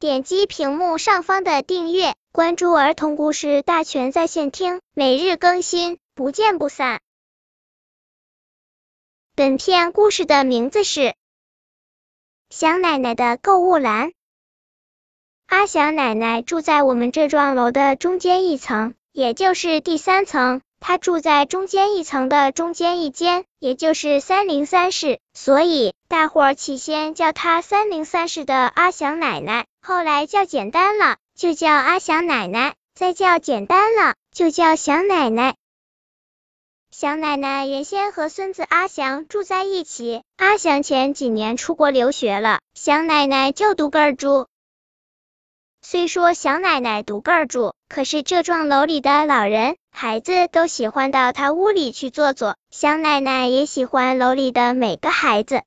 点击屏幕上方的订阅，关注儿童故事大全在线听，每日更新，不见不散。本片故事的名字是《想奶奶的购物篮》。阿祥奶奶住在我们这幢楼的中间一层，也就是第三层。她住在中间一层的中间一间，也就是三零三室，所以大伙儿起先叫她三零三室的阿祥奶奶，后来叫简单了就叫阿祥奶奶，再叫简单了就叫祥奶奶。祥奶奶原先和孙子阿祥住在一起，阿祥前几年出国留学了，祥奶奶就独个儿住。虽说祥奶奶独个儿住，可是这幢楼里的老人。孩子都喜欢到他屋里去坐坐，祥奶奶也喜欢楼里的每个孩子。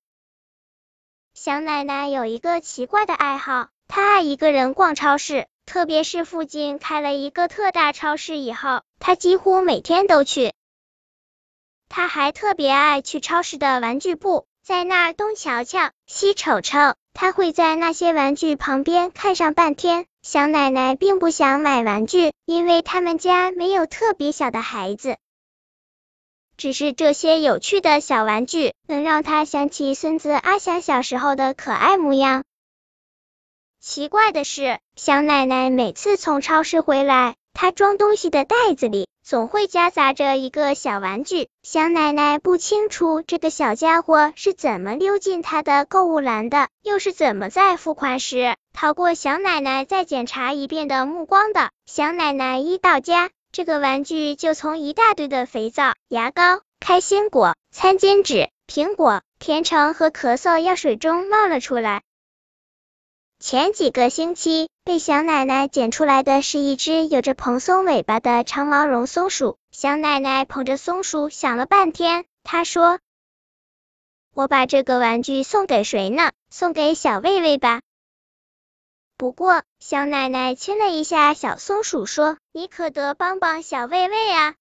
祥奶奶有一个奇怪的爱好，他爱一个人逛超市，特别是附近开了一个特大超市以后，他几乎每天都去。他还特别爱去超市的玩具部，在那儿东瞧瞧，西瞅瞅，他会在那些玩具旁边看上半天。小奶奶并不想买玩具，因为他们家没有特别小的孩子。只是这些有趣的小玩具，能让他想起孙子阿祥小时候的可爱模样。奇怪的是，小奶奶每次从超市回来，她装东西的袋子里总会夹杂着一个小玩具。小奶奶不清楚这个小家伙是怎么溜进她的购物篮的，又是怎么在付款时。逃过小奶奶再检查一遍的目光的，小奶奶一到家，这个玩具就从一大堆的肥皂、牙膏、开心果、餐巾纸、苹果、甜橙和咳嗽药水中冒了出来。前几个星期被小奶奶捡出来的是一只有着蓬松尾巴的长毛绒松鼠，小奶奶捧着松鼠想了半天，她说：“我把这个玩具送给谁呢？送给小卫卫吧。”不过，小奶奶亲了一下小松鼠，说：“你可得帮帮小卫卫啊！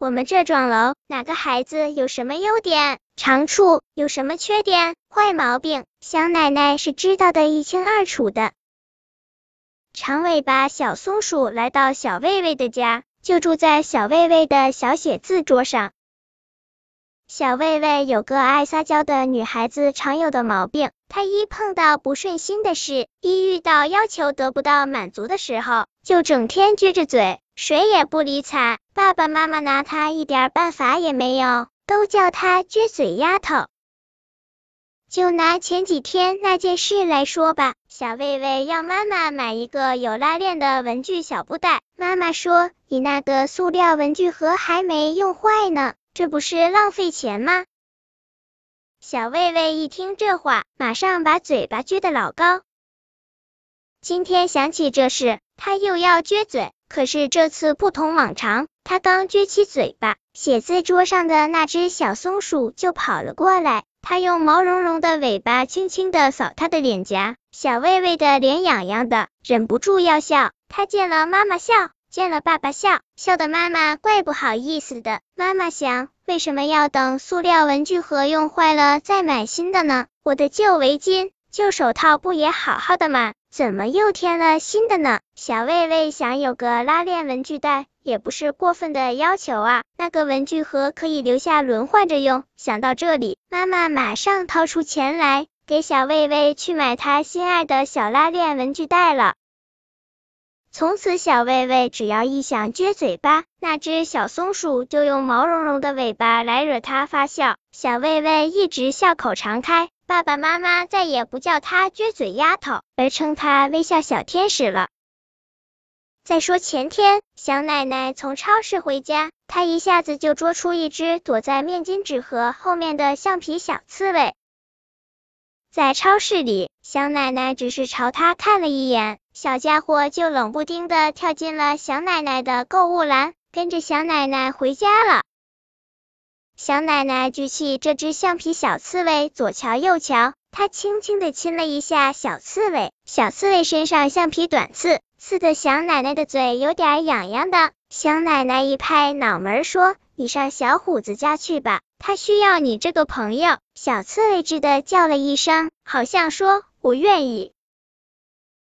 我们这幢楼哪个孩子有什么优点、长处，有什么缺点、坏毛病，小奶奶是知道的一清二楚的。”长尾巴小松鼠来到小卫卫的家，就住在小卫卫的小写字桌上。小卫卫有个爱撒娇的女孩子常有的毛病，她一碰到不顺心的事，一遇到要求得不到满足的时候，就整天撅着嘴，谁也不理睬。爸爸妈妈拿他一点办法也没有，都叫她撅嘴丫头。就拿前几天那件事来说吧，小卫卫要妈妈买一个有拉链的文具小布袋，妈妈说：“你那个塑料文具盒还没用坏呢。”这不是浪费钱吗？小卫卫一听这话，马上把嘴巴撅得老高。今天想起这事，他又要撅嘴，可是这次不同往常，他刚撅起嘴巴，写字桌上的那只小松鼠就跑了过来，它用毛茸茸的尾巴轻轻的扫他的脸颊，小卫卫的脸痒痒的，忍不住要笑。他见了妈妈笑。见了爸爸笑，笑的妈妈怪不好意思的。妈妈想，为什么要等塑料文具盒用坏了再买新的呢？我的旧围巾、旧手套不也好好的吗？怎么又添了新的呢？小卫卫想有个拉链文具袋，也不是过分的要求啊。那个文具盒可以留下轮换着用。想到这里，妈妈马上掏出钱来，给小卫卫去买他心爱的小拉链文具袋了。从此，小卫卫只要一想撅嘴巴，那只小松鼠就用毛茸茸的尾巴来惹他发笑。小卫卫一直笑口常开，爸爸妈妈再也不叫她撅嘴丫头，而称她微笑小天使了。再说前天，小奶奶从超市回家，她一下子就捉出一只躲在面巾纸盒后面的橡皮小刺猬。在超市里，小奶奶只是朝他看了一眼，小家伙就冷不丁的跳进了小奶奶的购物篮，跟着小奶奶回家了。小奶奶举起这只橡皮小刺猬，左瞧右瞧，她轻轻的亲了一下小刺猬。小刺猬身上橡皮短刺，刺的小奶奶的嘴有点痒痒的。小奶奶一拍脑门说：“你上小虎子家去吧。”他需要你这个朋友，小刺猬吱的叫了一声，好像说我愿意。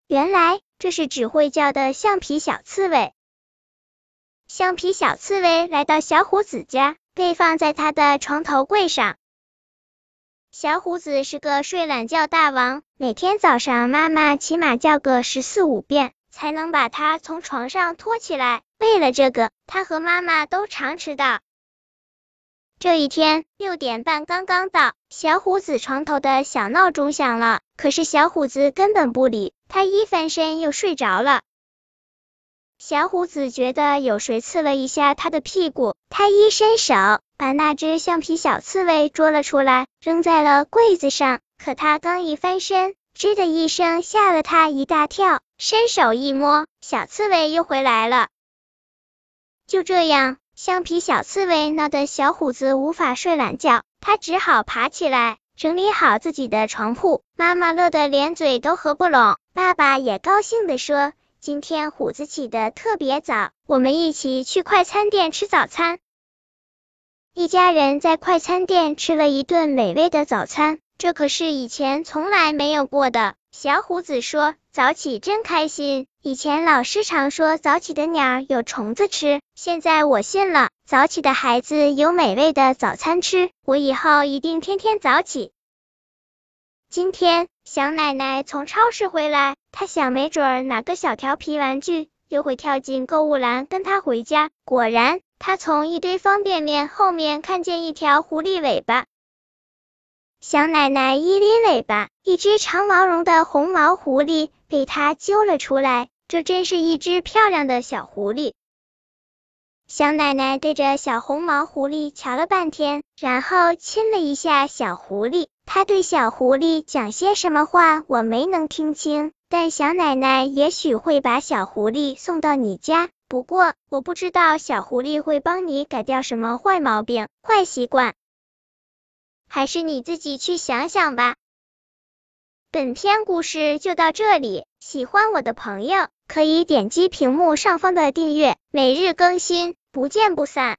原来这是只会叫的橡皮小刺猬。橡皮小刺猬来到小虎子家，被放在他的床头柜上。小虎子是个睡懒觉大王，每天早上妈妈起码叫个十四五遍，才能把他从床上拖起来。为了这个，他和妈妈都常迟到。这一天六点半刚刚到，小虎子床头的小闹钟响了，可是小虎子根本不理，他一翻身又睡着了。小虎子觉得有谁刺了一下他的屁股，他一伸手。把那只橡皮小刺猬捉了出来，扔在了柜子上。可他刚一翻身，吱的一声，吓了他一大跳。伸手一摸，小刺猬又回来了。就这样，橡皮小刺猬闹得小虎子无法睡懒觉，他只好爬起来，整理好自己的床铺。妈妈乐得连嘴都合不拢，爸爸也高兴地说：“今天虎子起得特别早，我们一起去快餐店吃早餐。”一家人在快餐店吃了一顿美味的早餐，这可是以前从来没有过的。小虎子说：“早起真开心，以前老师常说早起的鸟有虫子吃，现在我信了。早起的孩子有美味的早餐吃，我以后一定天天早起。”今天小奶奶从超市回来，他想没准儿哪个小调皮玩具又会跳进购物篮跟他回家。果然。他从一堆方便面后面看见一条狐狸尾巴，小奶奶一拎尾巴，一只长毛绒的红毛狐狸被他揪了出来。这真是一只漂亮的小狐狸。小奶奶对着小红毛狐狸瞧了半天，然后亲了一下小狐狸。她对小狐狸讲些什么话，我没能听清，但小奶奶也许会把小狐狸送到你家。不过，我不知道小狐狸会帮你改掉什么坏毛病、坏习惯，还是你自己去想想吧。本篇故事就到这里，喜欢我的朋友可以点击屏幕上方的订阅，每日更新，不见不散。